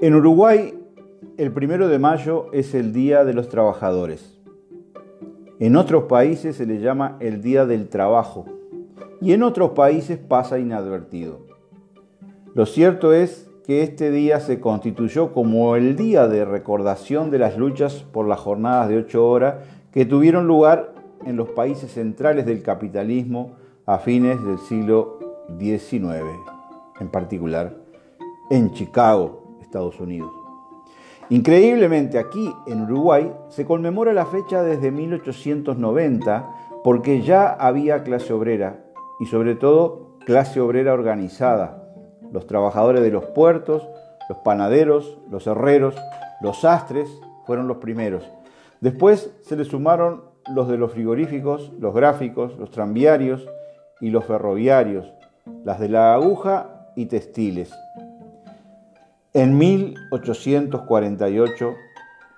En Uruguay, el primero de mayo es el Día de los Trabajadores. En otros países se le llama el Día del Trabajo y en otros países pasa inadvertido. Lo cierto es que este día se constituyó como el día de recordación de las luchas por las jornadas de ocho horas que tuvieron lugar en los países centrales del capitalismo a fines del siglo XIX, en particular en Chicago, Estados Unidos. Increíblemente aquí en Uruguay se conmemora la fecha desde 1890 porque ya había clase obrera y sobre todo clase obrera organizada. Los trabajadores de los puertos, los panaderos, los herreros, los sastres fueron los primeros. Después se le sumaron los de los frigoríficos, los gráficos, los tranviarios y los ferroviarios, las de la aguja y textiles. En 1848,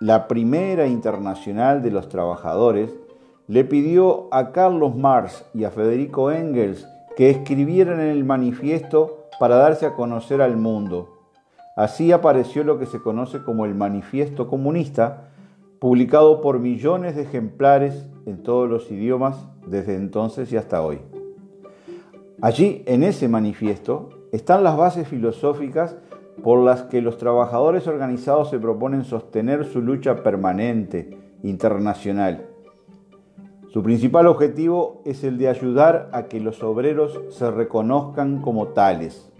la primera internacional de los trabajadores le pidió a Carlos Marx y a Federico Engels que escribieran el manifiesto para darse a conocer al mundo. Así apareció lo que se conoce como el Manifiesto Comunista, publicado por millones de ejemplares en todos los idiomas desde entonces y hasta hoy. Allí, en ese manifiesto, están las bases filosóficas por las que los trabajadores organizados se proponen sostener su lucha permanente, internacional. Su principal objetivo es el de ayudar a que los obreros se reconozcan como tales.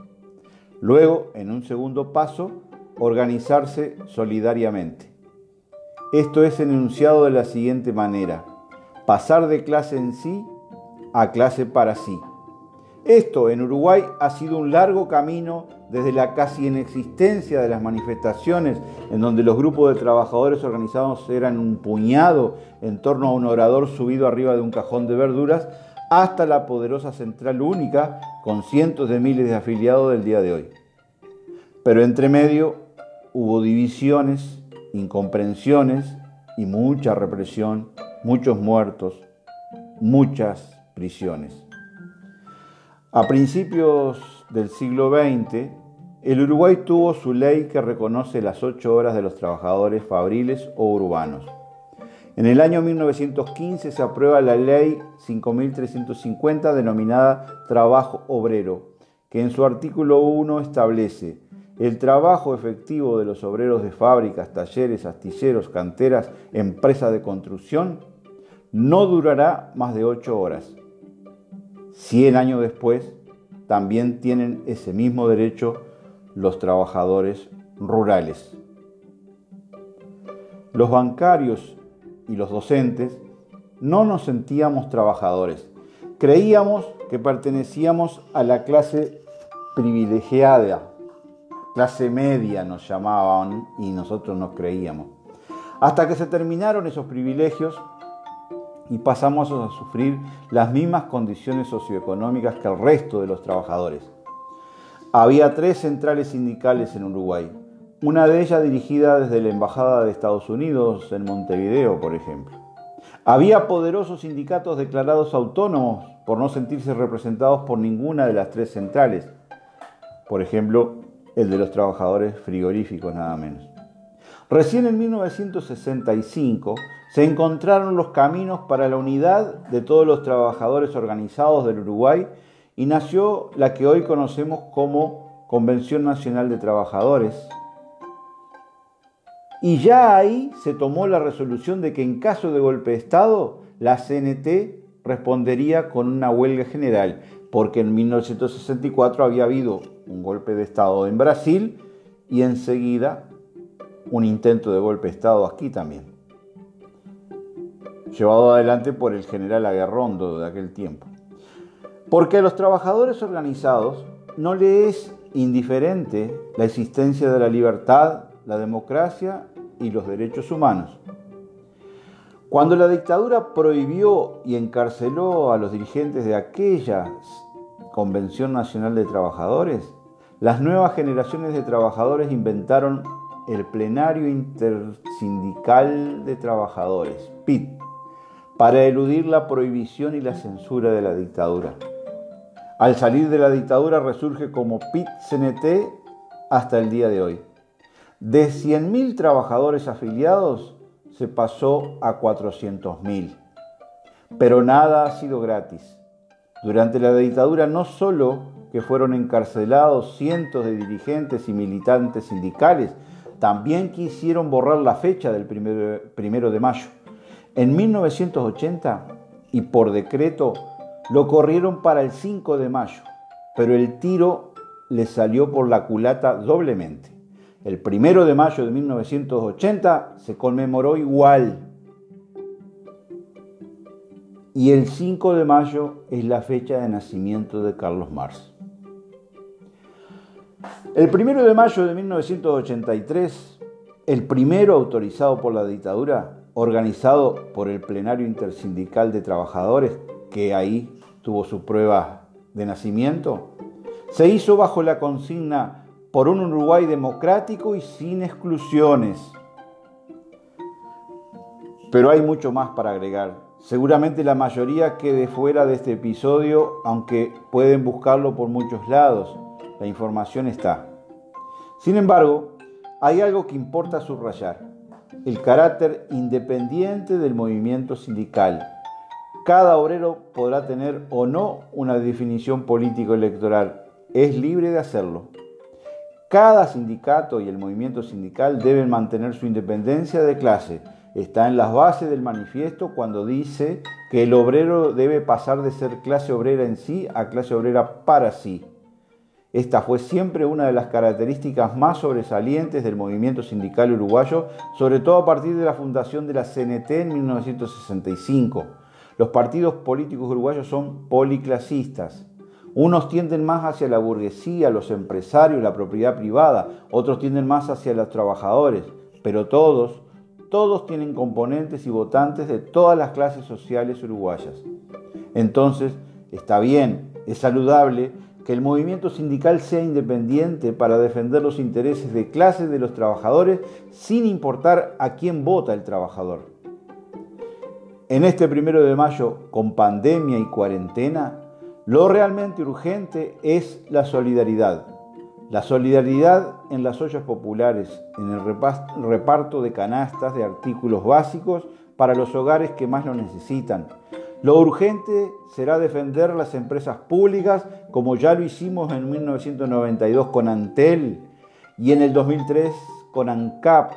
Luego, en un segundo paso, organizarse solidariamente. Esto es enunciado de la siguiente manera. Pasar de clase en sí a clase para sí. Esto en Uruguay ha sido un largo camino desde la casi inexistencia de las manifestaciones, en donde los grupos de trabajadores organizados eran un puñado en torno a un orador subido arriba de un cajón de verduras, hasta la poderosa central única con cientos de miles de afiliados del día de hoy. Pero entre medio hubo divisiones, incomprensiones y mucha represión, muchos muertos, muchas prisiones. A principios del siglo XX, el Uruguay tuvo su ley que reconoce las ocho horas de los trabajadores fabriles o urbanos. En el año 1915 se aprueba la ley 5350 denominada Trabajo Obrero, que en su artículo 1 establece el trabajo efectivo de los obreros de fábricas, talleres, astilleros, canteras, empresas de construcción no durará más de ocho horas. Cien años después, también tienen ese mismo derecho los trabajadores rurales. Los bancarios y los docentes no nos sentíamos trabajadores. Creíamos que pertenecíamos a la clase privilegiada, clase media nos llamaban y nosotros nos creíamos. Hasta que se terminaron esos privilegios y pasamos a sufrir las mismas condiciones socioeconómicas que el resto de los trabajadores. Había tres centrales sindicales en Uruguay, una de ellas dirigida desde la Embajada de Estados Unidos en Montevideo, por ejemplo. Había poderosos sindicatos declarados autónomos por no sentirse representados por ninguna de las tres centrales, por ejemplo, el de los trabajadores frigoríficos nada menos. Recién en 1965 se encontraron los caminos para la unidad de todos los trabajadores organizados del Uruguay y nació la que hoy conocemos como Convención Nacional de Trabajadores. Y ya ahí se tomó la resolución de que en caso de golpe de Estado, la CNT respondería con una huelga general, porque en 1964 había habido un golpe de Estado en Brasil y enseguida un intento de golpe de Estado aquí también llevado adelante por el general Aguerrondo de aquel tiempo. Porque a los trabajadores organizados no le es indiferente la existencia de la libertad, la democracia y los derechos humanos. Cuando la dictadura prohibió y encarceló a los dirigentes de aquella Convención Nacional de Trabajadores, las nuevas generaciones de trabajadores inventaron el Plenario Intersindical de Trabajadores, PIT, para eludir la prohibición y la censura de la dictadura. Al salir de la dictadura resurge como PIT-CNT hasta el día de hoy. De 100.000 trabajadores afiliados se pasó a 400.000. Pero nada ha sido gratis. Durante la dictadura no solo que fueron encarcelados cientos de dirigentes y militantes sindicales, también quisieron borrar la fecha del primero, de mayo. En 1980, y por decreto, lo corrieron para el 5 de mayo, pero el tiro le salió por la culata doblemente. El primero de mayo de 1980 se conmemoró igual. Y el 5 de mayo es la fecha de nacimiento de Carlos Marx. El primero de mayo de 1983, el primero autorizado por la dictadura, organizado por el Plenario Intersindical de Trabajadores, que ahí tuvo su prueba de nacimiento, se hizo bajo la consigna por un Uruguay democrático y sin exclusiones. Pero hay mucho más para agregar. Seguramente la mayoría quede fuera de este episodio, aunque pueden buscarlo por muchos lados. La información está. Sin embargo, hay algo que importa subrayar, el carácter independiente del movimiento sindical. Cada obrero podrá tener o no una definición político-electoral, es libre de hacerlo. Cada sindicato y el movimiento sindical deben mantener su independencia de clase. Está en las bases del manifiesto cuando dice que el obrero debe pasar de ser clase obrera en sí a clase obrera para sí. Esta fue siempre una de las características más sobresalientes del movimiento sindical uruguayo, sobre todo a partir de la fundación de la CNT en 1965. Los partidos políticos uruguayos son policlasistas. Unos tienden más hacia la burguesía, los empresarios, la propiedad privada, otros tienden más hacia los trabajadores, pero todos, todos tienen componentes y votantes de todas las clases sociales uruguayas. Entonces, está bien, es saludable que el movimiento sindical sea independiente para defender los intereses de clases de los trabajadores sin importar a quién vota el trabajador. En este primero de mayo, con pandemia y cuarentena, lo realmente urgente es la solidaridad. La solidaridad en las ollas populares, en el reparto de canastas de artículos básicos para los hogares que más lo necesitan. Lo urgente será defender las empresas públicas como ya lo hicimos en 1992 con Antel y en el 2003 con ANCAP.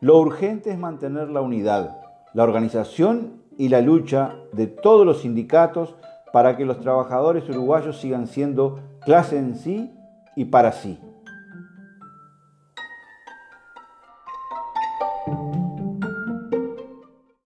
Lo urgente es mantener la unidad, la organización y la lucha de todos los sindicatos para que los trabajadores uruguayos sigan siendo clase en sí y para sí.